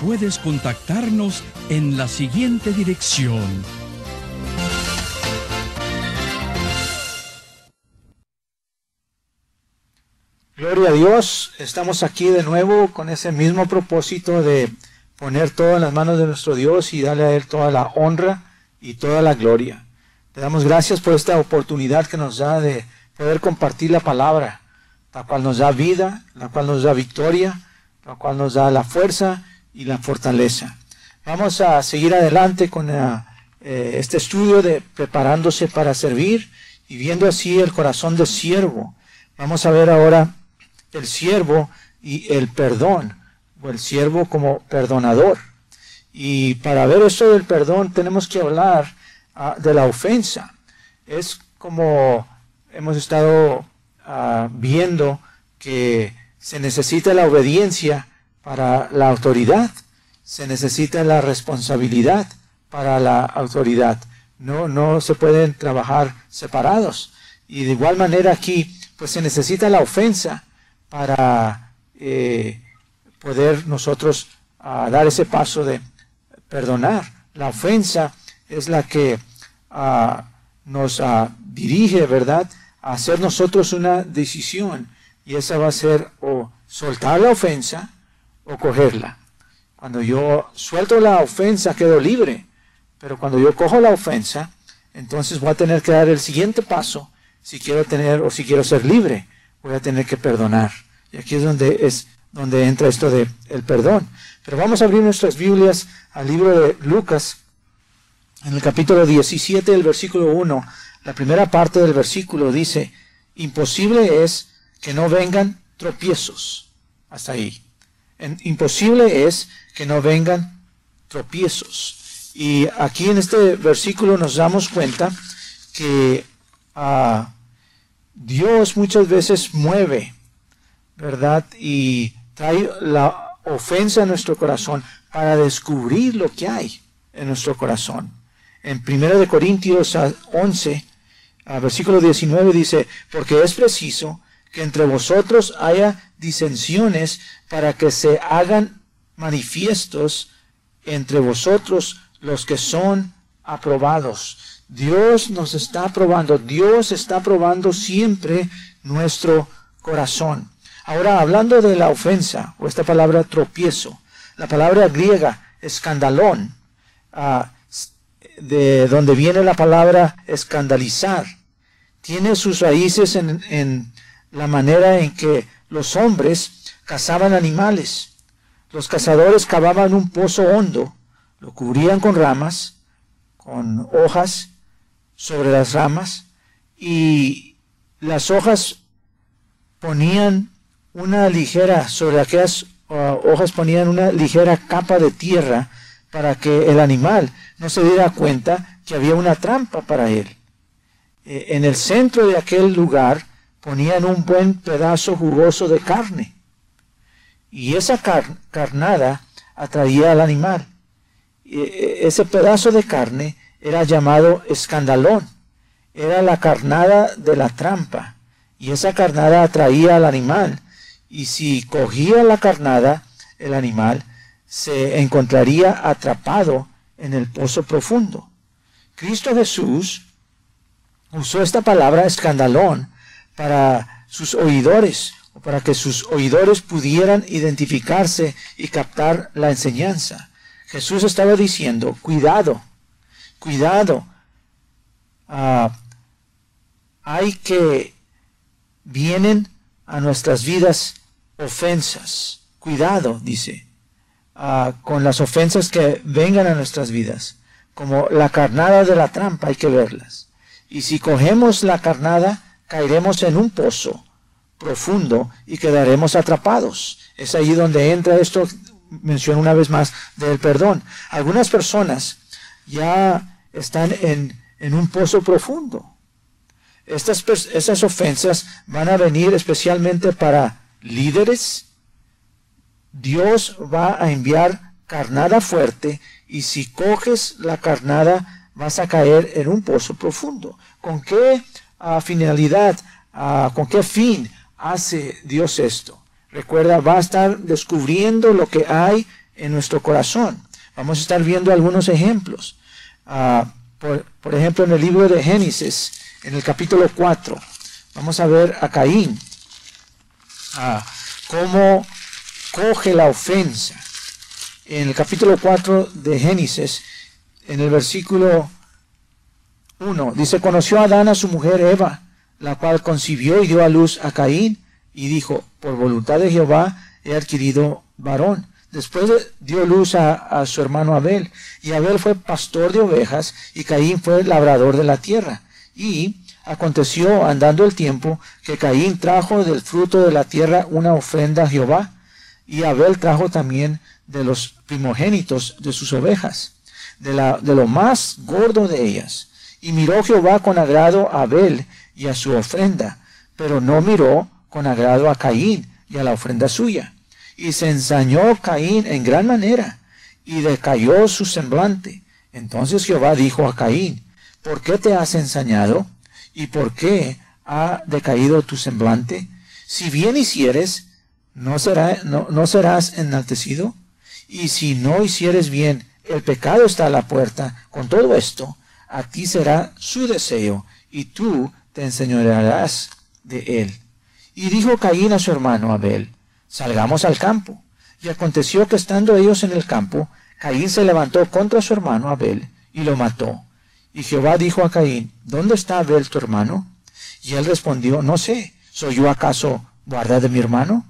puedes contactarnos en la siguiente dirección. Gloria a Dios, estamos aquí de nuevo con ese mismo propósito de poner todo en las manos de nuestro Dios y darle a Él toda la honra y toda la gloria. Le damos gracias por esta oportunidad que nos da de poder compartir la palabra, la cual nos da vida, la cual nos da victoria, la cual nos da la fuerza y la fortaleza. Vamos a seguir adelante con eh, eh, este estudio de preparándose para servir y viendo así el corazón del siervo. Vamos a ver ahora el siervo y el perdón, o el siervo como perdonador. Y para ver esto del perdón tenemos que hablar ah, de la ofensa. Es como hemos estado ah, viendo que se necesita la obediencia para la autoridad, se necesita la responsabilidad para la autoridad. No, no se pueden trabajar separados. Y de igual manera aquí, pues se necesita la ofensa para eh, poder nosotros dar ese paso de perdonar. La ofensa es la que nos dirige, ¿verdad?, a hacer nosotros una decisión. Y esa va a ser o soltar la ofensa, o cogerla. Cuando yo suelto la ofensa quedo libre, pero cuando yo cojo la ofensa, entonces voy a tener que dar el siguiente paso si quiero tener o si quiero ser libre, voy a tener que perdonar. Y aquí es donde es donde entra esto de el perdón. Pero vamos a abrir nuestras Biblias al libro de Lucas en el capítulo 17, el versículo 1. La primera parte del versículo dice, imposible es que no vengan tropiezos. Hasta ahí imposible es que no vengan tropiezos. Y aquí en este versículo nos damos cuenta que ah, Dios muchas veces mueve, ¿verdad? Y trae la ofensa a nuestro corazón para descubrir lo que hay en nuestro corazón. En 1 Corintios 11, versículo 19 dice, porque es preciso que entre vosotros haya disensiones para que se hagan manifiestos entre vosotros los que son aprobados. Dios nos está aprobando, Dios está aprobando siempre nuestro corazón. Ahora, hablando de la ofensa, o esta palabra tropiezo, la palabra griega escandalón, ah, de donde viene la palabra escandalizar, tiene sus raíces en la manera en que los hombres cazaban animales. Los cazadores cavaban un pozo hondo, lo cubrían con ramas, con hojas sobre las ramas, y las hojas ponían una ligera, sobre aquellas uh, hojas ponían una ligera capa de tierra para que el animal no se diera cuenta que había una trampa para él. Eh, en el centro de aquel lugar ponían un buen pedazo jugoso de carne. Y esa carnada atraía al animal. E, ese pedazo de carne era llamado escandalón. Era la carnada de la trampa. Y esa carnada atraía al animal. Y si cogía la carnada, el animal se encontraría atrapado en el pozo profundo. Cristo Jesús usó esta palabra escandalón para sus oidores, para que sus oidores pudieran identificarse y captar la enseñanza. Jesús estaba diciendo, cuidado, cuidado, ah, hay que vienen a nuestras vidas ofensas. Cuidado, dice. ah, con las ofensas que vengan a nuestras vidas. Como la carnada de la trampa hay que verlas. Y si cogemos la carnada, caeremos en un pozo profundo y quedaremos atrapados. Es ahí donde entra esto, menciono una vez más, del perdón. Algunas personas ya están en, en un pozo profundo. Estas, estas ofensas van a venir especialmente para líderes. Dios va a enviar carnada fuerte y si coges la carnada vas a caer en un pozo profundo. ¿Con qué ah, finalidad, ah, con qué fin hace Dios esto? Recuerda, va a estar descubriendo lo que hay en nuestro corazón. Vamos a estar viendo algunos ejemplos. Ah, por, ejemplo, en el libro de Génesis, en el capítulo 4, vamos a ver a Caín, cómo coge la ofensa. En el capítulo 4 de Génesis, en el versículo 1, dice, conoció a Adán a su mujer Eva, la cual concibió y dio a luz a Caín, y dijo, por voluntad de Jehová he adquirido varón. Después dio luz a, su hermano Abel, y Abel fue pastor de ovejas, y Caín fue labrador de la tierra. Y aconteció, andando el tiempo, que Caín trajo del fruto de la tierra una ofrenda a Jehová, y Abel trajo también de los primogénitos de sus ovejas, de, la, de lo más gordo de ellas. Y miró Jehová con agrado a Abel y a su ofrenda, pero no miró con agrado a Caín y a la ofrenda suya. Y se ensañó Caín en gran manera, y decayó su semblante. Entonces Jehová dijo a Caín, ¿por qué te has ensañado? ¿Y por qué ha decaído tu semblante? Si bien hicieres, ¿no, será, no, no serás enaltecido? Y si no hicieres bien, el pecado está a la puerta. Con todo esto, a ti será su deseo, y tú te enseñorearás de él. Y dijo Caín a su hermano Abel, salgamos al campo. Y aconteció que estando ellos en el campo, Caín se levantó contra su hermano Abel y lo mató. Y Jehová dijo a Caín, ¿dónde está Abel tu hermano? Y él respondió, no sé, ¿soy yo acaso guarda de mi hermano?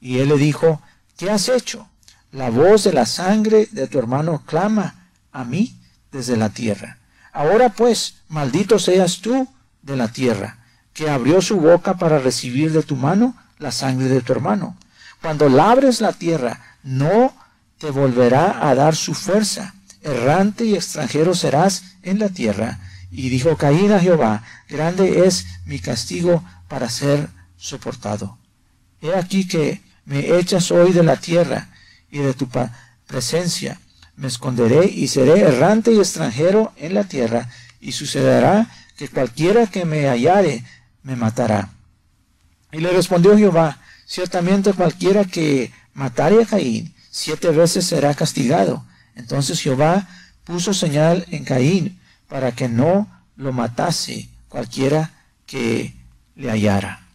Y él le dijo, ¿qué has hecho? La voz de la sangre de tu hermano clama a mí desde la tierra. Ahora pues, maldito seas tú de la tierra, que abrió su boca para recibir de tu mano la sangre de tu hermano. Cuando labres la tierra, no te volverá a dar su fuerza. Errante y extranjero serás en la tierra. Y dijo Caín a Jehová, grande es mi castigo para ser soportado. He aquí que me echas hoy de la tierra y de tu presencia. Me esconderé y seré errante y extranjero en la tierra. Y sucederá que cualquiera que me hallare me matará. Y le respondió Jehová, Ciertamente cualquiera que matare a Caín siete veces será castigado. Entonces Jehová puso señal en Caín para que no lo matase cualquiera que le hallara.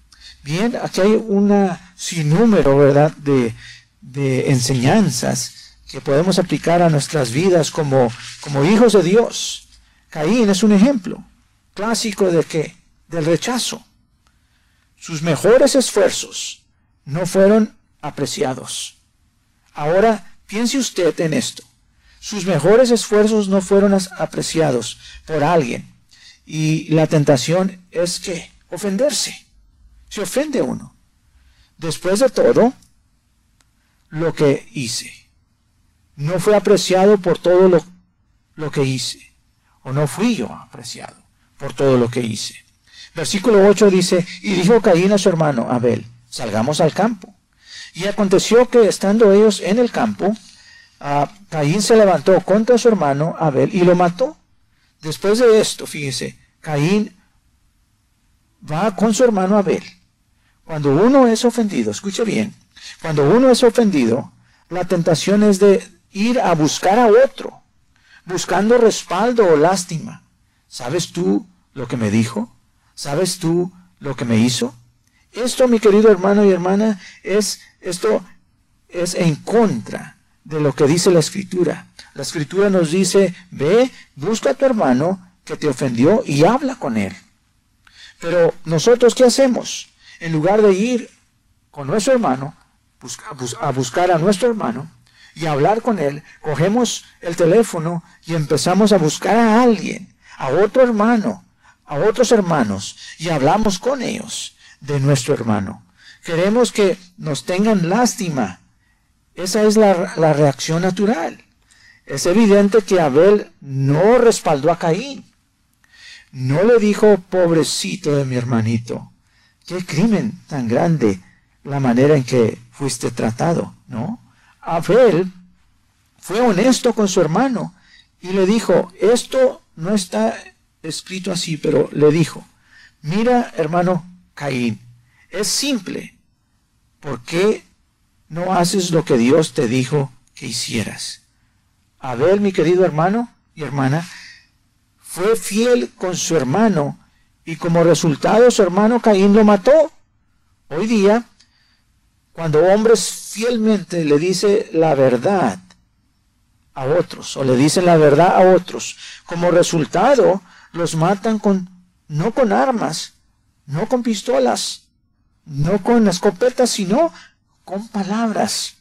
Bien, aquí hay un sinnúmero, ¿verdad?, de, de, enseñanzas que podemos aplicar a nuestras vidas como, como hijos de Dios. Caín es un ejemplo clásico de que, del rechazo. Sus mejores esfuerzos no fueron apreciados. Ahora piense usted en esto. Sus mejores esfuerzos no fueron apreciados por alguien. Y la tentación es que ofenderse. Se ofende uno. Después de todo, lo que hice no fue apreciado por todo lo, lo que hice. O no fui yo apreciado por todo lo que hice. Versículo 8 dice, y dijo Caín a su hermano Abel, salgamos al campo. Y aconteció que estando ellos en el campo, Caín se levantó contra su hermano Abel y lo mató. Después de esto, fíjese, Caín va con su hermano Abel. Cuando uno es ofendido, escuche bien, cuando uno es ofendido, la tentación es de ir a buscar a otro, buscando respaldo o lástima. ¿Sabes tú lo que me dijo? ¿Sabes tú lo que me hizo? Esto, mi querido hermano y hermana, es esto es en contra de lo que dice la escritura. La escritura nos dice, ve, busca a tu hermano que te ofendió y habla con él. Pero nosotros, ¿qué hacemos? En lugar de ir con nuestro hermano, a buscar a nuestro hermano, y hablar con él, cogemos el teléfono y empezamos a buscar a alguien, a otro hermano, a otros hermanos, y hablamos con ellos de nuestro hermano. Queremos que nos tengan lástima. Esa es la, la reacción natural. Es evidente que Abel no respaldó a Caín. No le dijo, pobrecito de mi hermanito. Qué crimen tan grande la manera en que fuiste tratado, ¿no? Abel fue honesto con su hermano y le dijo, esto no está escrito así, pero le dijo, mira hermano Caín, es simple, ¿por qué no haces lo que Dios te dijo que hicieras? Abel, mi querido hermano y hermana, fue fiel con su hermano y como resultado su hermano Caín lo mató. Hoy día, cuando hombres fielmente le dicen la verdad a otros o le dicen la verdad a otros, como resultado los matan con no con armas, no con pistolas, no con escopetas, sino con palabras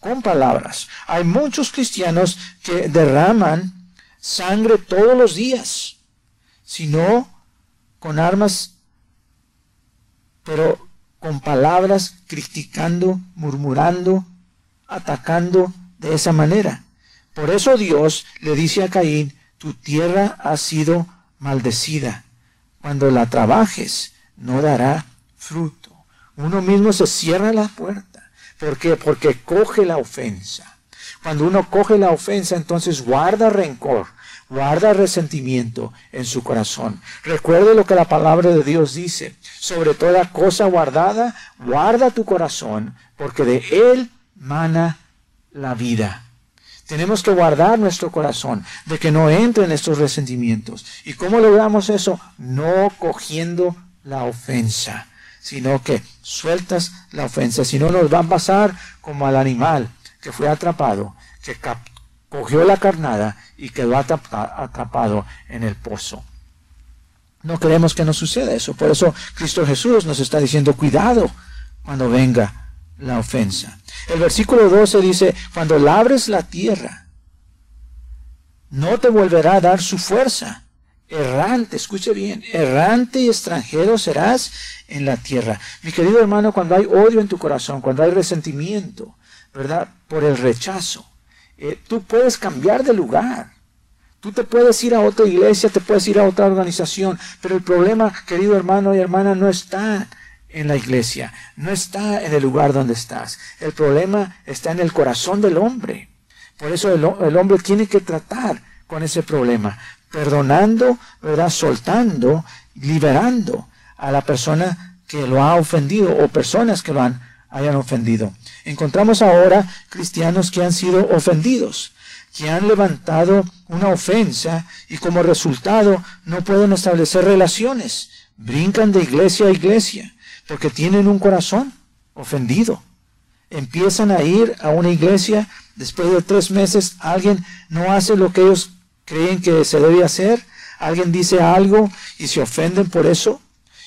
con palabras. Hay muchos cristianos que derraman sangre todos los días, sino con armas, pero con palabras, criticando, murmurando, atacando de esa manera. Por eso Dios le dice a Caín, tu tierra ha sido maldecida. Cuando la trabajes, no dará fruto. Uno mismo se cierra la puerta ¿Por qué? Porque coge la ofensa. Cuando uno coge la ofensa, entonces guarda rencor, guarda resentimiento en su corazón. Recuerde lo que la palabra de Dios dice. Sobre toda cosa guardada, guarda tu corazón, porque de él mana la vida. Tenemos que guardar nuestro corazón de que no entren estos resentimientos. ¿Y cómo logramos eso? No cogiendo la ofensa sino que sueltas la ofensa. Si no, nos va a pasar como al animal que fue atrapado, que cogió la carnada y quedó atrapado en el pozo. No queremos que nos suceda eso. Por eso Cristo Jesús nos está diciendo, cuidado cuando venga la ofensa. El versículo 12 dice, cuando labres la tierra, no te volverá a dar su fuerza errante, escuche bien, errante y extranjero serás en la tierra. Mi querido hermano, cuando hay odio en tu corazón, cuando hay resentimiento, ¿verdad? Por el rechazo, eh, tú puedes cambiar de lugar. Tú te puedes ir a otra iglesia, te puedes ir a otra organización, pero el problema, querido hermano y hermana, no está en la iglesia, no está en el lugar donde estás. El problema está en el corazón del hombre. Por eso el, el hombre tiene que tratar con ese problema perdonando, ¿verdad? Soltando, liberando a la persona que lo ha ofendido o personas que lo han, hayan ofendido. Encontramos ahora cristianos que han sido ofendidos, que han levantado una ofensa y como resultado no pueden establecer relaciones. Brincan de iglesia a iglesia porque tienen un corazón ofendido. Empiezan a ir a una iglesia, después de tres meses alguien no hace lo que ellos creen que se debe hacer, alguien dice algo y se ofenden por eso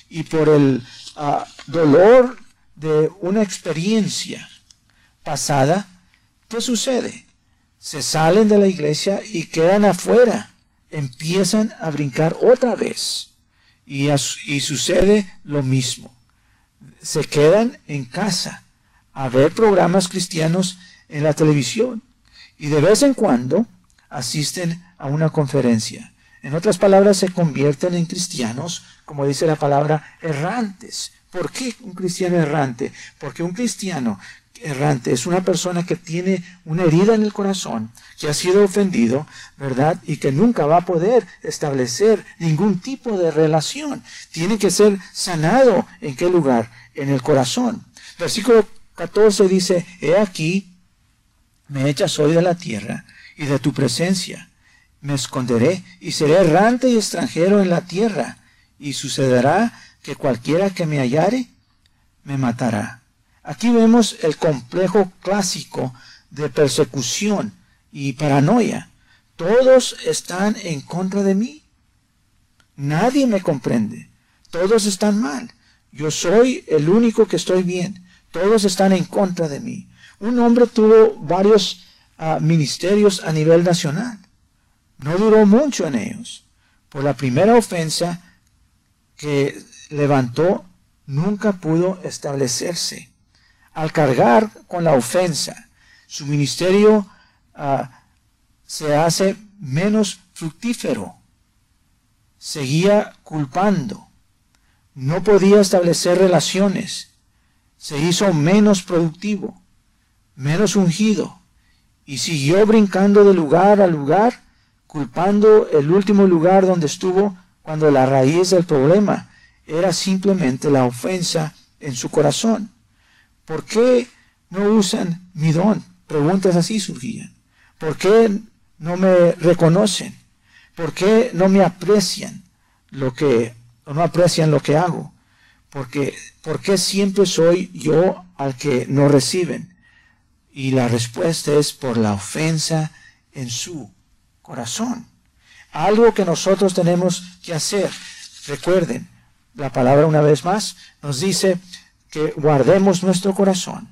y por el ah, dolor de una experiencia pasada, ¿qué sucede? Se salen de la iglesia y quedan afuera, empiezan a brincar otra vez y, y sucede lo mismo. Se quedan en casa a ver programas cristianos en la televisión y de vez en cuando asisten a una conferencia. En otras palabras, se convierten en cristianos, como dice la palabra, errantes. ¿Por qué un cristiano errante? Porque un cristiano errante es una persona que tiene una herida en el corazón, que ha sido ofendido, ¿verdad? Y que nunca va a poder establecer ningún tipo de relación. Tiene que ser sanado. ¿En qué lugar? En el corazón. Versículo 14 dice, He aquí, me echas hoy de la tierra y de tu presencia. Me esconderé y seré errante y extranjero en la tierra, y sucederá que cualquiera que me hallare me matará. Aquí vemos el complejo clásico de persecución y paranoia. Todos están en contra de mí. Nadie me comprende. Todos están mal. Yo soy el único que estoy bien. Todos están en contra de mí. Un hombre tuvo varios ah, ministerios a nivel nacional. No duró mucho en ellos. Por la primera ofensa que levantó, nunca pudo establecerse. Al cargar con la ofensa, su ministerio ah, se hace menos fructífero. Seguía culpando. No podía establecer relaciones. Se hizo menos productivo, menos ungido. Y siguió brincando de lugar a lugar, culpando el último lugar donde estuvo cuando la raíz del problema era simplemente la ofensa en su corazón. ¿Por qué no usan mi don? Preguntas así surgían. ¿Por qué no me reconocen? ¿Por qué no me aprecian lo que, o no aprecian lo que hago? ¿por qué siempre soy yo al que no reciben? Y la respuesta es por la ofensa en su corazón. Algo que nosotros tenemos que hacer. Recuerden, la palabra una vez más nos dice que guardemos nuestro corazón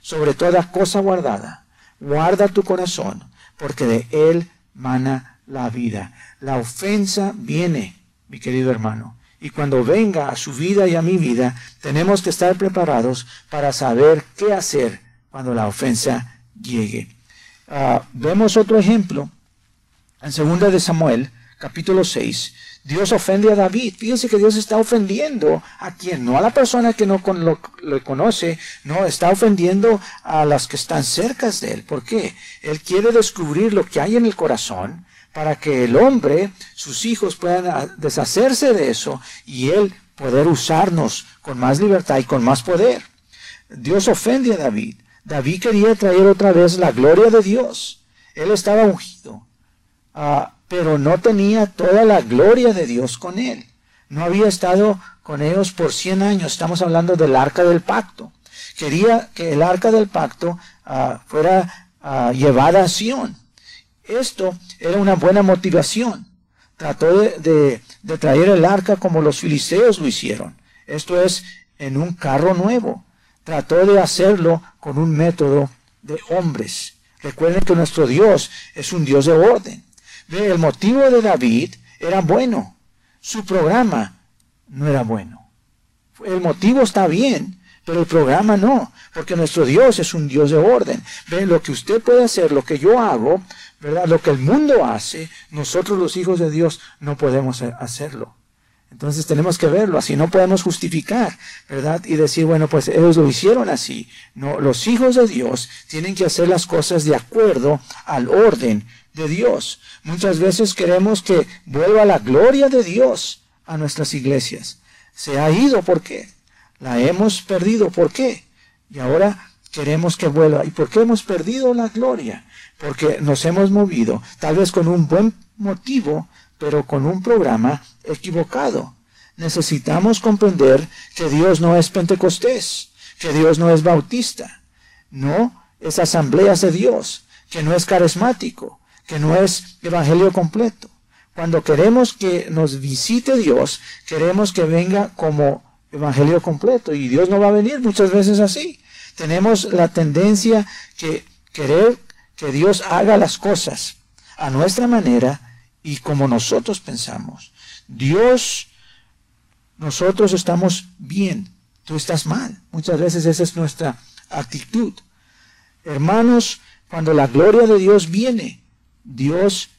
sobre toda cosa guardada. Guarda tu corazón, porque de él mana la vida. La ofensa viene, mi querido hermano. Y cuando venga a su vida y a mi vida, tenemos que estar preparados para saber qué hacer cuando la ofensa llegue. Ah, vemos otro ejemplo en 2 de Samuel, capítulo 6. Dios ofende a David. Fíjense que Dios está ofendiendo a quien, no a la persona que no lo, lo, conoce, no, está ofendiendo a las que están cerca de él. ¿Por qué? Él quiere descubrir lo que hay en el corazón para que el hombre, sus hijos puedan deshacerse de eso y él poder usarnos con más libertad y con más poder. Dios ofende a David. David quería traer otra vez la gloria de Dios. Él estaba ungido. Ah, pero no tenía toda la gloria de Dios con él. No había estado con ellos por 100 años. Estamos hablando del arca del pacto. Quería que el arca del pacto ah, fuera ah, llevada a Sion. Esto era una buena motivación. Trató de, de traer el arca como los filisteos lo hicieron. Esto es en un carro nuevo. Trató de hacerlo con un método de hombres. Recuerden que nuestro Dios es un Dios de orden. El motivo de David era bueno. Su programa no era bueno. El motivo está bien, pero el programa no, porque nuestro Dios es un Dios de orden. Ve, lo que usted puede hacer, lo que yo hago, ¿verdad? Lo que el mundo hace, nosotros los hijos de Dios no podemos hacerlo. Entonces tenemos que verlo, así no podemos justificar, ¿verdad? Y decir, bueno, pues ellos lo hicieron así. No, los hijos de Dios tienen que hacer las cosas de acuerdo al orden de Dios. Muchas veces queremos que vuelva la gloria de Dios a nuestras iglesias. Se ha ido, ¿por qué? La hemos perdido, ¿por qué? Y ahora queremos que vuelva. ¿Y por qué hemos perdido la gloria? Porque nos hemos movido, tal vez con un buen motivo, pero con un programa equivocado. Necesitamos comprender que Dios no es Pentecostés, que Dios no es bautista, no es asambleas de Dios, que no es carismático, que no es evangelio completo. Cuando queremos que nos visite Dios, queremos que venga como evangelio completo y Dios no va a venir muchas veces así. Tenemos la tendencia que querer que Dios haga las cosas a nuestra manera y como nosotros pensamos. Dios, nosotros estamos bien, tú estás mal. Muchas veces esa es nuestra actitud. Hermanos, cuando la gloria de Dios viene, Dios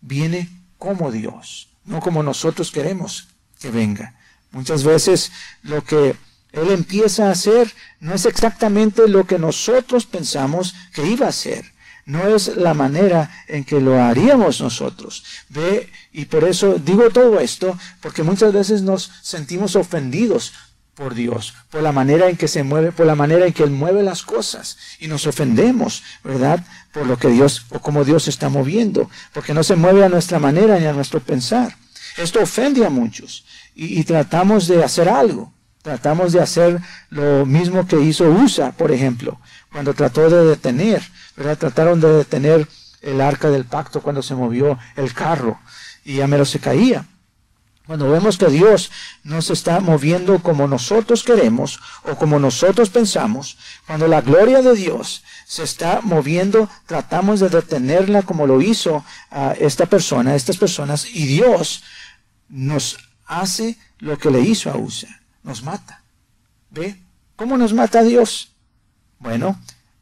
viene como Dios, no como nosotros queremos que venga. Muchas veces lo que Él empieza a hacer no es exactamente lo que nosotros pensamos que iba a hacer. No es la manera en que lo haríamos nosotros. Ve, y por eso digo todo esto, porque muchas veces nos sentimos ofendidos por Dios, por la manera en que se mueve, por la manera en que Él mueve las cosas. Y nos ofendemos, ¿verdad? Por lo que Dios, o como Dios está moviendo, porque no se mueve a nuestra manera ni a nuestro pensar. Esto ofende a muchos y, tratamos de hacer algo. Tratamos de hacer lo mismo que hizo USA, por ejemplo, cuando trató de detener, ¿verdad? Trataron de detener el arca del pacto cuando se movió el carro y ya menos se caía. Cuando vemos que Dios no se está moviendo como nosotros queremos o como nosotros pensamos, cuando la gloria de Dios se está moviendo, tratamos de detenerla como lo hizo a esta persona, estas personas, y Dios nos hace lo que le hizo a Usa, nos mata. ¿Ve? ¿Cómo nos mata Dios? Bueno,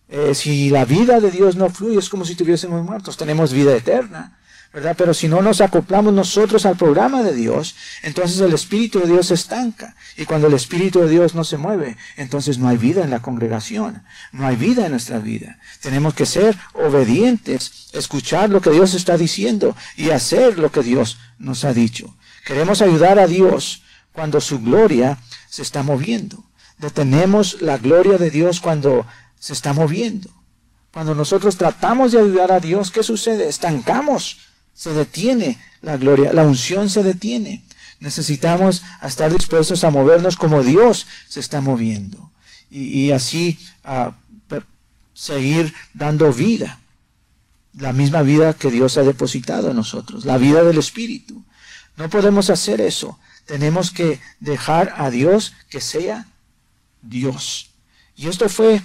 eh, si la vida de Dios no fluye, es como si estuviésemos muertos, tenemos vida eterna. ¿Verdad? Pero si no nos acoplamos nosotros al programa de Dios, entonces el Espíritu de Dios se estanca. Y cuando el Espíritu de Dios no se mueve, entonces no hay vida en la congregación, no hay vida en nuestra vida. Tenemos que ser obedientes, escuchar lo que Dios está diciendo y hacer lo que Dios nos ha dicho. Queremos ayudar a Dios cuando su gloria se está moviendo. Detenemos la gloria de Dios cuando se está moviendo. Cuando nosotros tratamos de ayudar a Dios, ¿qué sucede? Estancamos se detiene la gloria, la unción se detiene. Necesitamos estar dispuestos a movernos como Dios se está moviendo y, así seguir dando vida, la misma vida que Dios ha depositado en nosotros, la vida del Espíritu. No podemos hacer eso. Tenemos que dejar a Dios que sea Dios. Y esto fue,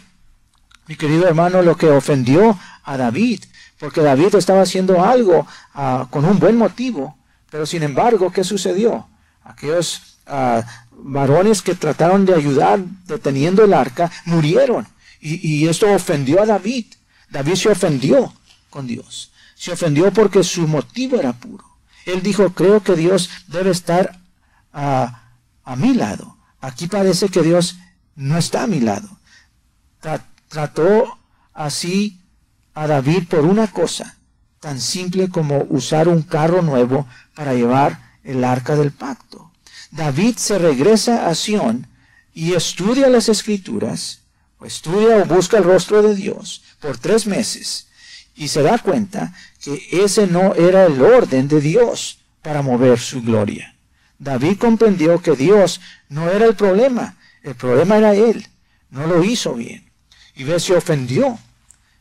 mi querido hermano, lo que ofendió a David porque David estaba haciendo algo ah, con un buen motivo, pero sin embargo, ¿qué sucedió? Aquellos ah, varones que trataron de ayudar deteniendo el arca murieron y, esto ofendió a David. David se ofendió con Dios. Se ofendió porque su motivo era puro. Él dijo, creo que Dios debe estar a, a mi lado. Aquí parece que Dios no está a mi lado. Trató así a David por una cosa tan simple como usar un carro nuevo para llevar el arca del pacto. David se regresa a Sión y estudia las escrituras, o estudia o busca el rostro de Dios por tres meses y se da cuenta que ese no era el orden de Dios para mover su gloria. David comprendió que Dios no era el problema, el problema era él, no lo hizo bien. Y ve, se ofendió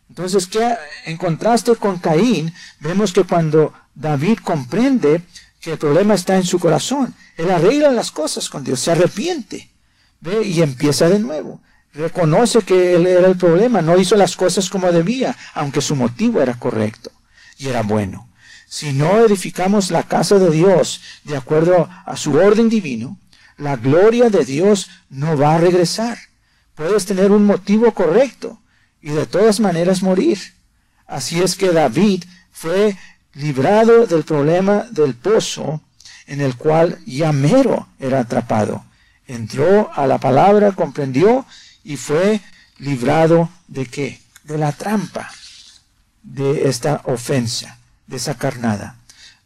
entonces, en contraste con Caín, vemos que cuando David comprende que el problema está en su corazón, él arregla las cosas con Dios, se arrepiente, ¿ve? y empieza de nuevo. Reconoce que él era el problema, no hizo las cosas como debía, aunque su motivo era correcto y era bueno. Si no edificamos la casa de Dios de acuerdo a su orden divino, la gloria de Dios no va a regresar. Puedes tener un motivo correcto, y de todas maneras morir. Así es que David fue librado del problema del pozo en el cual Yamero era atrapado. Entró a la palabra, comprendió y fue librado de qué? De la trampa, de esta ofensa, de esa carnada.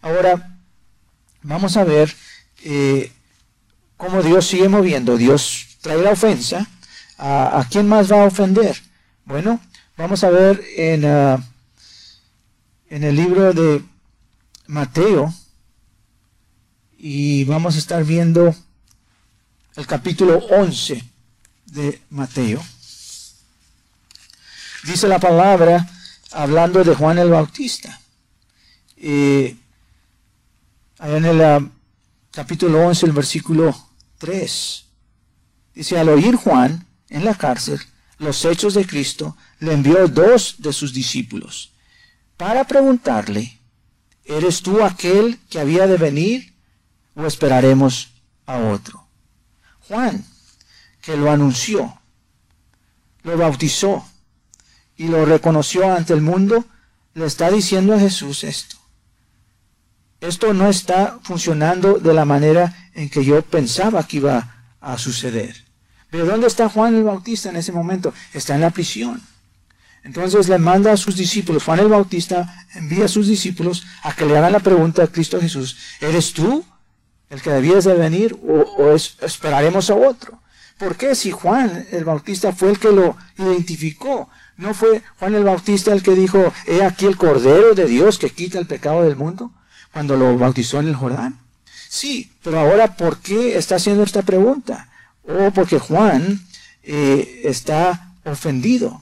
Ahora, vamos a ver eh, cómo Dios sigue moviendo. Dios trae la ofensa. ¿A, ¿A quién más va a ofender? Bueno, vamos a ver en, ah, en el libro de Mateo y vamos a estar viendo el capítulo 11 de Mateo. Dice la palabra hablando de Juan el Bautista. Eh, en el ah, capítulo 11, el versículo 3. Dice, al oír Juan en la cárcel, los hechos de Cristo, le envió dos de sus discípulos para preguntarle, ¿eres tú aquel que había de venir o esperaremos a otro? Juan, que lo anunció, lo bautizó y lo reconoció ante el mundo, le está diciendo a Jesús esto. Esto no está funcionando de la manera en que yo pensaba que iba a suceder. Pero ¿dónde está Juan el Bautista en ese momento? Está en la prisión. Entonces le manda a sus discípulos, Juan el Bautista envía a sus discípulos a que le hagan la pregunta a Cristo Jesús, ¿eres tú el que debías de venir o, esperaremos a otro? ¿Por qué si Juan el Bautista fue el que lo identificó? ¿No fue Juan el Bautista el que dijo, he aquí el Cordero de Dios que quita el pecado del mundo? Cuando lo bautizó en el Jordán. Sí, pero ahora ¿por qué está haciendo esta pregunta? O porque Juan eh, está ofendido.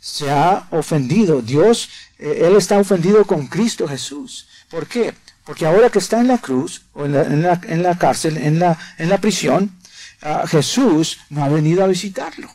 Se ha ofendido. Dios, eh, Él está ofendido con Cristo Jesús. ¿Por qué? Porque ahora que está en la cruz, o en la, en la, cárcel, en la, en la prisión, ah, Jesús no ha venido a visitarlo.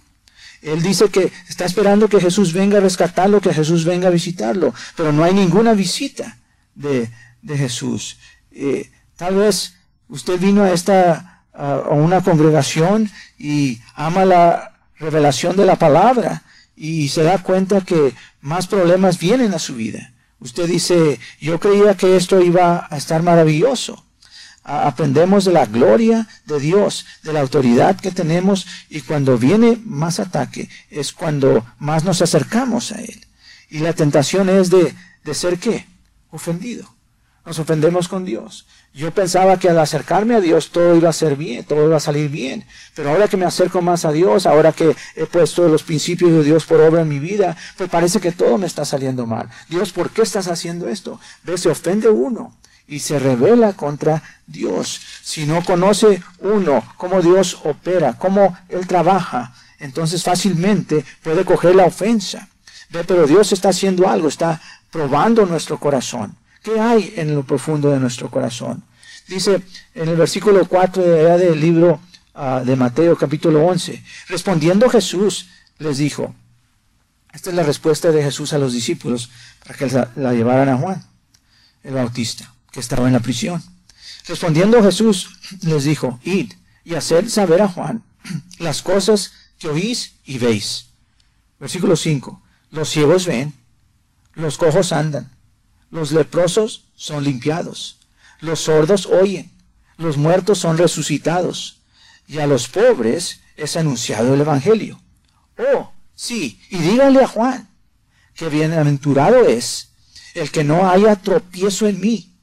Él dice que está esperando que Jesús venga a rescatarlo, que Jesús venga a visitarlo, pero no hay ninguna visita de, Jesús. Eh, tal vez usted vino a esta a una congregación y ama la revelación de la palabra y se da cuenta que más problemas vienen a su vida. Usted dice, yo creía que esto iba a estar maravilloso aprendemos de la gloria de Dios, de la autoridad que tenemos y cuando viene más ataque es cuando más nos acercamos a Él. Y la tentación es de, de ser qué? Ofendido. Nos ofendemos con Dios. Yo pensaba que al acercarme a Dios todo iba a ser bien, todo iba a salir bien. Pero ahora que me acerco más a Dios, ahora que he puesto los principios de Dios por obra en mi vida, pues parece que todo me está saliendo mal. Dios, ¿por qué estás haciendo esto? Ve, se ofende uno y se revela contra Dios. Si no conoce uno cómo Dios opera, cómo Él trabaja, entonces fácilmente puede coger la ofensa. Ve, pero Dios está haciendo algo, está probando nuestro corazón. ¿Qué hay en lo profundo de nuestro corazón? Dice en el versículo 4 del libro ah, de Mateo capítulo 11, respondiendo Jesús les dijo, esta es la respuesta de Jesús a los discípulos para que la llevaran a Juan, el Bautista que estaba en la prisión. Respondiendo Jesús les dijo, id y haced saber a Juan las cosas que oís y veis. Versículo 5. Los ciegos ven, los cojos andan, los leprosos son limpiados, los sordos oyen, los muertos son resucitados, y a los pobres es anunciado el Evangelio. Oh, sí, y díganle a Juan, que bienaventurado es el que no haya tropiezo en mí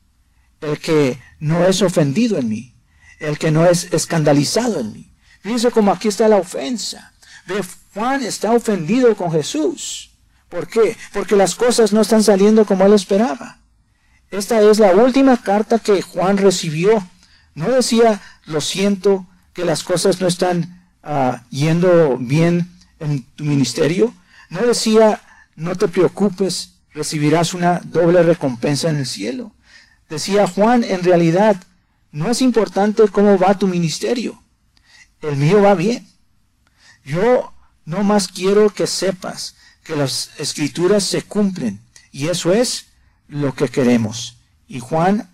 el que no es ofendido en mí, el que no es escandalizado en mí. Fíjense como aquí está la ofensa. Juan está ofendido con Jesús. ¿Por qué? Porque las cosas no están saliendo como él esperaba. Esta es la última carta que Juan recibió. No decía, lo siento, que las cosas no están ah, yendo bien en tu ministerio. No decía, no te preocupes, recibirás una doble recompensa en el cielo. Decía Juan, en realidad, no es importante cómo va tu ministerio. El mío va bien. Yo no más quiero que sepas que las escrituras se cumplen y eso es lo que queremos. Y Juan,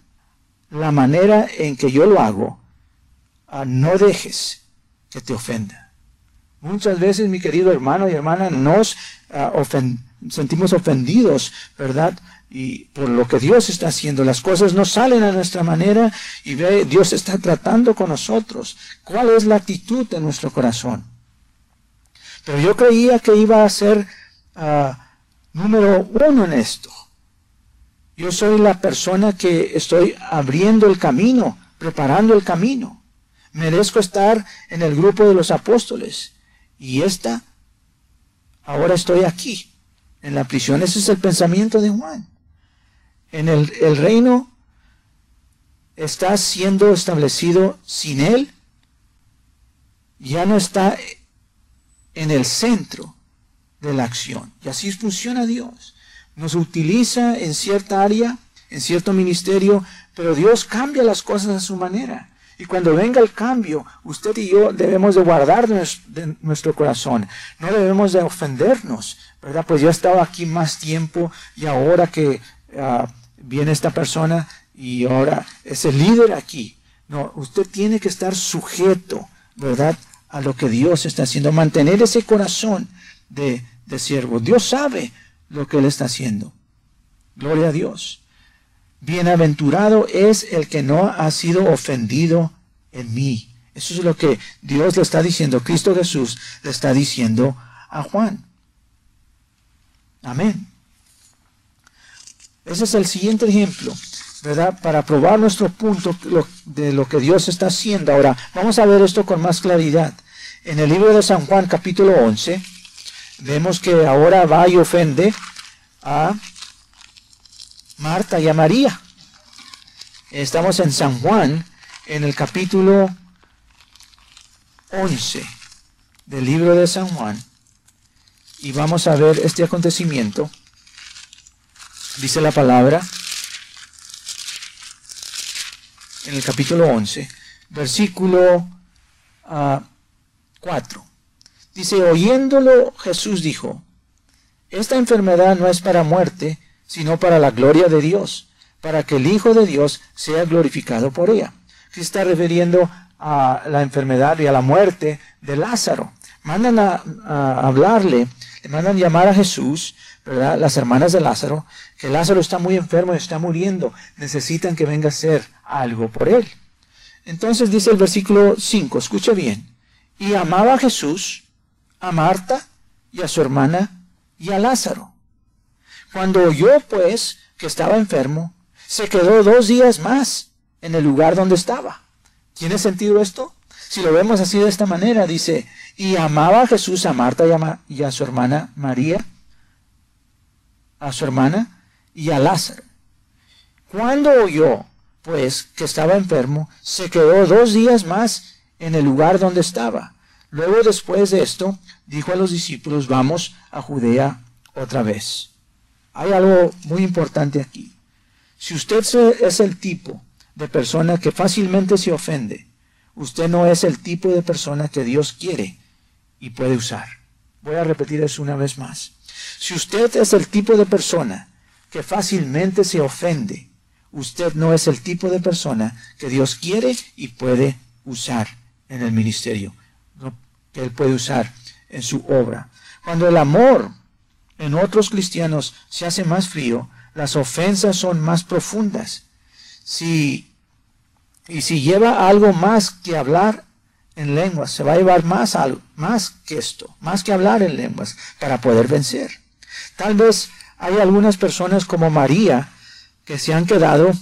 la manera en que yo lo hago, ah, no dejes que te ofenda. Muchas veces, mi querido hermano y hermana, nos ah, sentimos ofendidos, ¿verdad? y por lo que Dios está haciendo. Las cosas no salen a nuestra manera y ve, Dios está tratando con nosotros. ¿Cuál es la actitud de nuestro corazón? Pero yo creía que iba a ser ah, número uno en esto. Yo soy la persona que estoy abriendo el camino, preparando el camino. Merezco estar en el grupo de los apóstoles. Y esta, ahora estoy aquí, en la prisión. Ese es el pensamiento de Juan en el, reino está siendo establecido sin Él, ya no está en el centro la acción. Y así funciona Dios. Nos utiliza en cierta área, en cierto ministerio, pero Dios cambia las cosas a su manera. Y cuando venga el cambio, usted y yo debemos de guardar nuestro corazón. No debemos de ofendernos, ¿verdad? Pues yo he estado aquí más tiempo y ahora que ah, viene esta persona y ahora es el líder aquí. No, usted tiene que estar sujeto, ¿verdad? A lo que Dios está haciendo. Mantener ese corazón de, de siervo. Dios sabe lo que Él está haciendo. Gloria a Dios. Bienaventurado es el que no ha sido ofendido en mí. Eso es lo que Dios le está diciendo. Cristo Jesús le está diciendo a Juan. Amén. Ese es el siguiente ejemplo, ¿verdad? Para probar nuestro punto de lo que Dios está haciendo. Ahora, vamos a ver esto con más claridad. En el libro de San Juan, capítulo 11, vemos que ahora va y ofende a Marta y a María. Estamos en San Juan, en el capítulo 11 del libro de San Juan, y vamos a ver este acontecimiento dice la palabra en el capítulo 11, versículo 4. Dice, oyéndolo Jesús dijo, esta enfermedad no es para muerte, sino para la gloria de Dios, para que el Hijo de Dios sea glorificado por ella. Se está refiriendo a la enfermedad y a la muerte de Lázaro. Mandan a, hablarle, le mandan llamar a Jesús, ¿verdad? Las hermanas de Lázaro, que Lázaro está muy enfermo y está muriendo, necesitan que venga a hacer algo por él. Entonces dice el versículo 5, escucha bien, y amaba a Jesús, a Marta y a su hermana y a Lázaro. Cuando oyó pues que estaba enfermo, se quedó dos días más en el lugar donde estaba. ¿Tiene sentido esto? Si lo vemos así de esta manera, dice, y amaba a Jesús, a Marta y a, su hermana María, a su hermana y a Lázaro. Cuando oyó, pues, que estaba enfermo, se quedó dos días más en el lugar donde estaba. Luego, después de esto, dijo a los discípulos, vamos a Judea otra vez. Hay algo muy importante aquí. Si usted es el tipo de persona que fácilmente se ofende, usted no es el tipo de persona que Dios quiere y puede usar. Voy a repetir eso una vez más. Si usted es el tipo de persona que fácilmente se ofende, usted no es el tipo de persona que Dios quiere y puede usar en el ministerio, que Él puede usar en su obra. Cuando el amor en otros cristianos se hace más frío, las ofensas son más profundas. Si, y si lleva algo más que hablar en lenguas, se va a llevar más, algo, más que esto, más que hablar en lenguas, para poder vencer. Tal vez hay algunas personas como María que se han quedado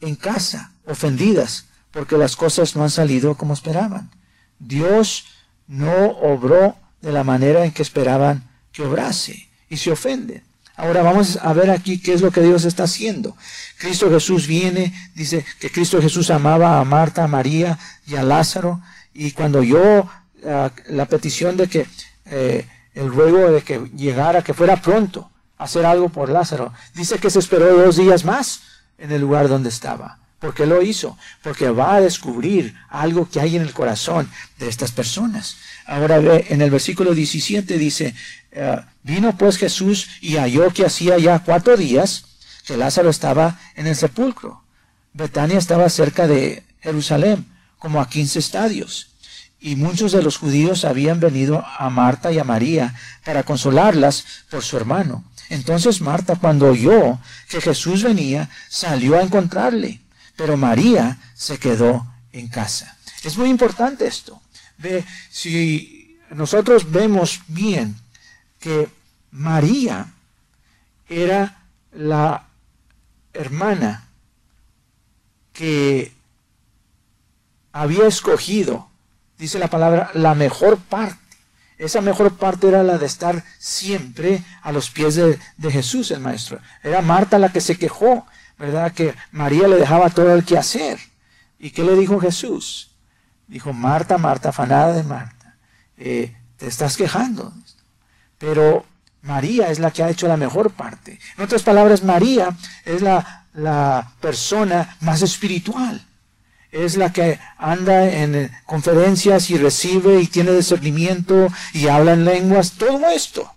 en casa, ofendidas, porque las cosas no han salido como esperaban. Dios no obró de la manera en que esperaban que obrase y se ofenden. Ahora vamos a ver aquí qué es lo que Dios está haciendo. Cristo Jesús viene, dice que Cristo Jesús amaba a Marta, a María y a Lázaro. Y cuando yo ah, la petición de que eh, el ruego de que llegara, que fuera pronto a hacer algo por Lázaro, dice que se esperó dos días más en el lugar donde estaba. ¿Por qué lo hizo? Porque va a descubrir algo que hay en el corazón de estas personas. Ahora ve, en el versículo 17 dice, eh, vino pues Jesús y halló que hacía ya cuatro días que Lázaro estaba en el sepulcro. Betania estaba cerca de Jerusalén, como a 15 estadios. Y muchos de los judíos habían venido a Marta y a María para consolarlas por su hermano. Entonces Marta, cuando oyó que Jesús venía, salió a encontrarle, pero María se quedó en casa. Es muy importante esto. Ve, si nosotros vemos bien que María era la hermana que había escogido, dice la palabra, la mejor parte. Esa mejor parte era la de estar siempre a los pies de, Jesús, el Maestro. Era Marta la que se quejó, ¿verdad? Que María le dejaba todo el que hacer. ¿Y qué le dijo Jesús? Dijo, Marta, Marta, afanada de Marta, eh, te estás quejando. Pero María es la que ha hecho la mejor parte. En otras palabras, María es la, la persona más espiritual. Es la que anda en conferencias y recibe y tiene discernimiento y habla en lenguas, todo esto,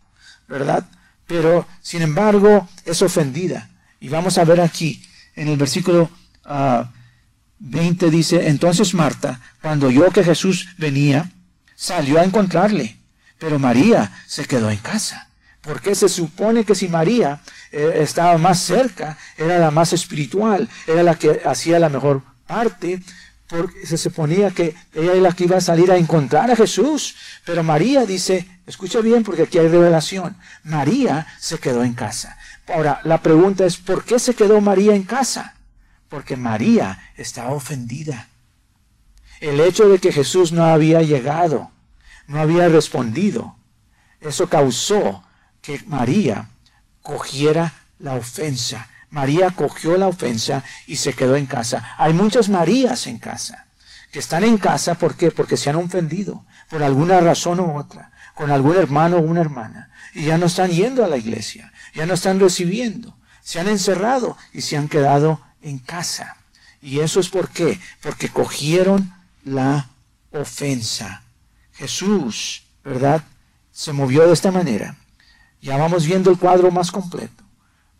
¿verdad? Pero, sin embargo, es ofendida. Y vamos a ver aquí, en el versículo 20 ah, dice, entonces Marta, cuando oyó que Jesús venía, salió a encontrarle, pero María se quedó en casa. Porque se supone que si María eh, estaba más cerca, era la más espiritual, era la que hacía la mejor parte, porque se suponía que ella es la que iba a salir a encontrar a Jesús. Pero María dice, escucha bien porque aquí hay revelación, María se quedó en casa. Ahora, la pregunta es, ¿por qué se quedó María en casa? Porque María estaba ofendida. El hecho de que Jesús no había llegado, no había respondido, eso causó que María cogiera la ofensa. María cogió la ofensa y se quedó en casa. Hay muchas Marías en casa, que están en casa, ¿por qué? Porque se han ofendido, por alguna razón u otra, con algún hermano o una hermana, y ya no están yendo a la iglesia, ya no están recibiendo, se han encerrado y se han quedado en casa. ¿Y eso es por qué? Porque cogieron la ofensa. Jesús, ¿verdad? se movió de esta manera. Ya vamos viendo el cuadro más completo.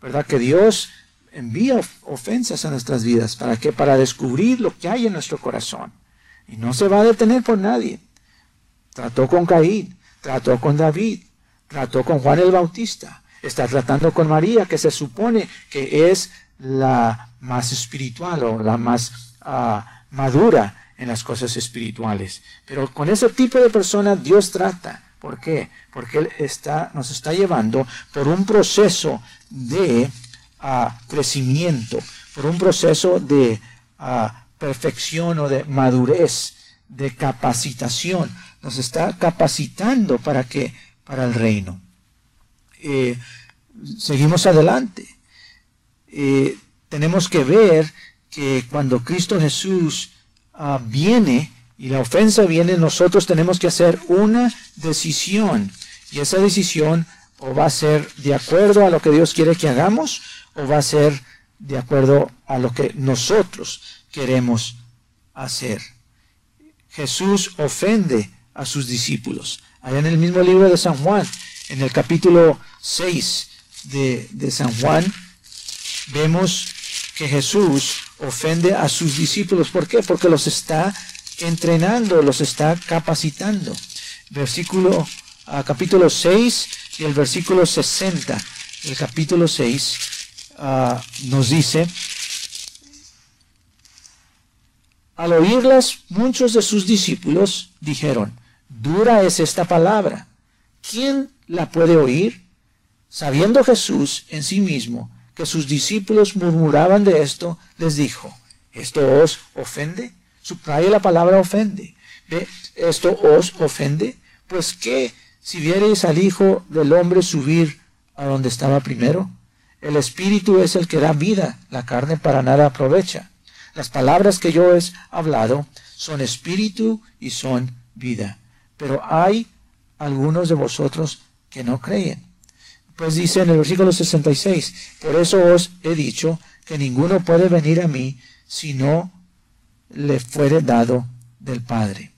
¿Verdad? Que Dios envía ofensas a nuestras vidas. ¿Para qué? Para descubrir lo que hay en nuestro corazón. Y no se va a detener por nadie. Trató con Caín, trató con David, trató con Juan el Bautista. Está tratando con María, que se supone que es la más espiritual o la más ah, madura en las cosas espirituales. Pero con ese tipo de personas Dios trata. ¿Por qué? Porque Él está, nos está llevando por un proceso de ah, crecimiento, por un proceso de ah, perfección o de madurez, de capacitación. Nos está capacitando para que para el reino. Eh, seguimos adelante. Eh, tenemos que ver que cuando Cristo Jesús ah, viene y la ofensa viene, nosotros tenemos que hacer una decisión. Y esa decisión o va a ser de acuerdo a lo que Dios quiere que hagamos o va a ser de acuerdo a lo que nosotros queremos hacer. Jesús ofende a sus discípulos. Allá en el mismo libro de San Juan, en el capítulo 6 de, de San Juan, vemos que Jesús ofende a sus discípulos. ¿Por qué? Porque los está entrenando, los está capacitando. Versículo, ah, capítulo 6 y el versículo 60. El capítulo 6 ah, nos dice, al oírlas, muchos de sus discípulos dijeron, dura es esta palabra. ¿Quién la puede oír? Sabiendo Jesús en sí mismo que sus discípulos murmuraban de esto, les dijo, ¿esto os ofende? Subraya la palabra ofende. ¿Ve? ¿Esto os ofende? Pues qué si viereis al Hijo del Hombre subir a donde estaba primero. El Espíritu es el que da vida, la carne para nada aprovecha. Las palabras que yo he hablado son espíritu y son vida. Pero hay algunos de vosotros que no creen. Pues dice en el versículo 66, por eso os he dicho que ninguno puede venir a mí si no le fuere dado del Padre.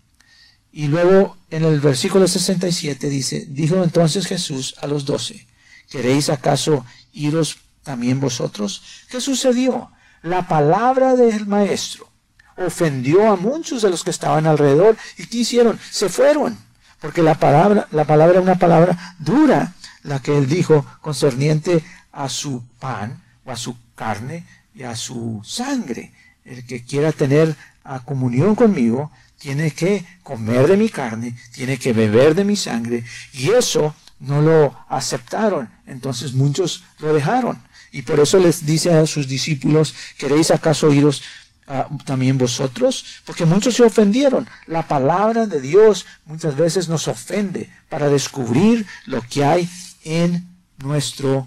Y luego en el versículo 67 dice, dijo entonces Jesús a los doce, ¿queréis acaso iros también vosotros? ¿Qué sucedió? la palabra del maestro ofendió a muchos de los que estaban alrededor. ¿Y qué hicieron? Se fueron. Porque la palabra, la palabra era una palabra dura, la que él dijo concerniente a su pan o a su carne y a su sangre. El que quiera tener a comunión conmigo tiene que comer de mi carne, tiene que beber de mi sangre. Y eso no lo aceptaron. Entonces muchos lo dejaron. Y por eso les dice a sus discípulos, ¿queréis acaso iros ah, también vosotros? Porque muchos se ofendieron. La palabra de Dios muchas veces nos ofende para descubrir lo que hay en nuestro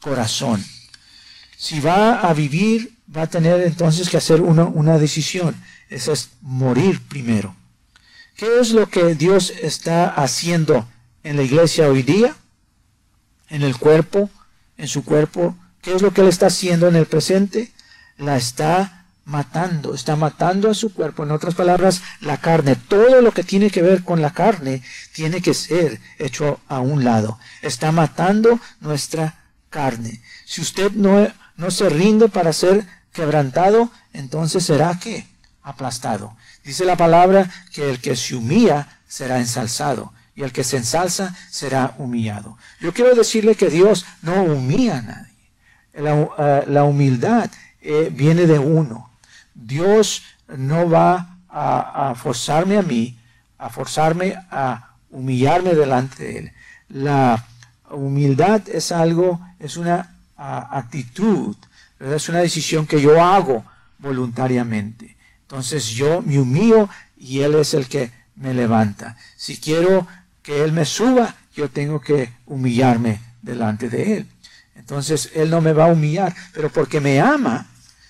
corazón. Si va a vivir, va a tener entonces que hacer una, una decisión. Esa es morir primero. ¿Qué es lo que Dios está haciendo en la iglesia hoy día? En el cuerpo, en su cuerpo ¿Qué es lo que él está haciendo en el presente? La está matando, está matando a su cuerpo. En otras palabras, la carne, todo lo que tiene que ver con la carne, tiene que ser hecho a un lado. Está matando nuestra carne. Si usted no, no se rinde para ser quebrantado, entonces será que aplastado. Dice la palabra que el que se humilla será ensalzado y el que se ensalza será humillado. Yo quiero decirle que Dios no humilla a nadie. La, eh, humildad eh, viene de uno. Dios no va a, forzarme a mí, a forzarme a humillarme delante de Él. La humildad es algo, es una actitud, es una decisión que yo hago voluntariamente. Entonces yo me humillo y Él es el que me levanta. Si quiero que Él me suba, yo tengo que humillarme delante de Él. Entonces Él no me va a humillar, pero porque me ama,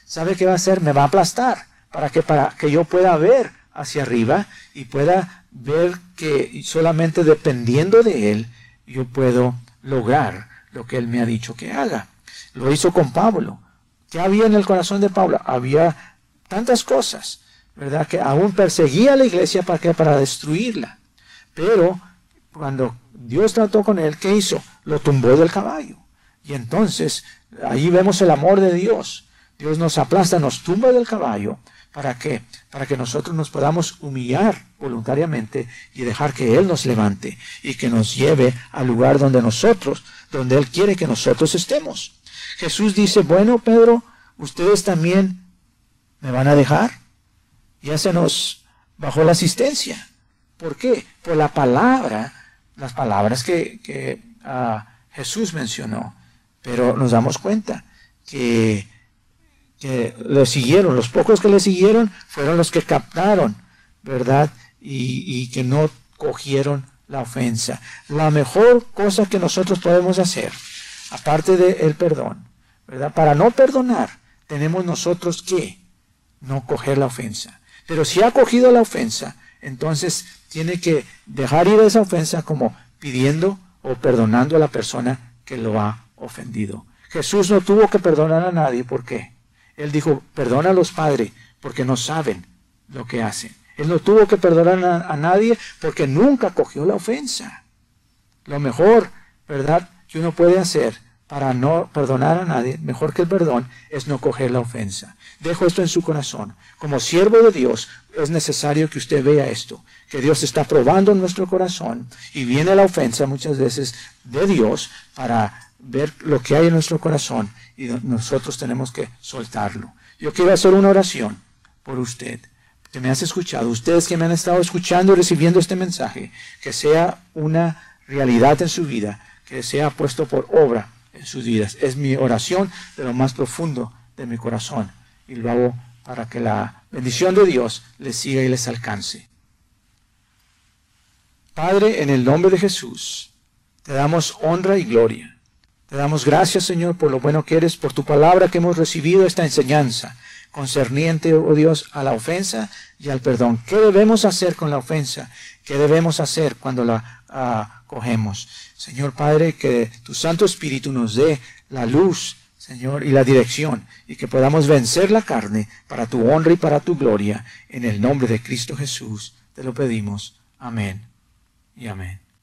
¿sabe qué va a hacer? Me va a aplastar para que, para que yo pueda ver hacia arriba y pueda ver que solamente dependiendo de Él yo puedo lograr lo que Él me ha dicho que haga. Lo hizo con Pablo. ¿Qué había en el corazón de Pablo? Había tantas cosas, ¿verdad? Que aún perseguía a la iglesia para, que, para destruirla. Pero cuando Dios trató con él, ¿qué hizo? Lo tumbó del caballo. Y entonces, ahí vemos el amor de Dios. Dios nos aplasta, nos tumba del caballo. ¿Para qué? Para que nosotros nos podamos humillar voluntariamente y dejar que Él nos levante y que nos lleve al lugar donde nosotros, donde Él quiere que nosotros estemos. Jesús dice, bueno, Pedro, ustedes también me van a dejar. Ya se nos bajó la asistencia. ¿Por qué? Por la palabra, las palabras que, ah, Jesús mencionó. Pero nos damos cuenta que, que le siguieron, los pocos que le siguieron fueron los que captaron, ¿verdad? Y, que no cogieron la ofensa. La mejor cosa que nosotros podemos hacer, aparte del perdón, ¿verdad? Para no perdonar, tenemos nosotros que no coger la ofensa. Pero si ha cogido la ofensa, entonces tiene que dejar ir esa ofensa como pidiendo o perdonando a la persona que lo ha ofendido. Jesús no tuvo que perdonar a nadie. ¿Por qué? Él dijo, perdona a los padres porque no saben lo que hacen. Él no tuvo que perdonar a, nadie porque nunca cogió la ofensa. Lo mejor, ¿verdad?, que uno puede hacer para no perdonar a nadie, mejor que el perdón, es no coger la ofensa. Dejo esto en su corazón. Como siervo de Dios, es necesario que usted vea esto, que Dios está probando nuestro corazón y viene la ofensa muchas veces de Dios para ver lo que hay en nuestro corazón y nosotros tenemos que soltarlo. Yo quiero hacer una oración por usted que me has escuchado, ustedes que me han estado escuchando y recibiendo este mensaje, que sea una realidad en su vida, que sea puesto por obra en sus vidas. Es mi oración de lo más profundo de mi corazón y lo hago para que la bendición de Dios les siga y les alcance. Padre, en el nombre de Jesús, te damos honra y gloria. Te damos gracias, Señor, por lo bueno que eres, por tu palabra que hemos recibido esta enseñanza concerniente, oh Dios, a la ofensa y al perdón. ¿Qué debemos hacer con la ofensa? ¿Qué debemos hacer cuando la ah, cogemos? Señor Padre, que tu Santo Espíritu nos dé la luz Señor, y la dirección, y que podamos vencer la carne para tu honra y para tu gloria. En el nombre de Cristo Jesús te lo pedimos. Amén y amén.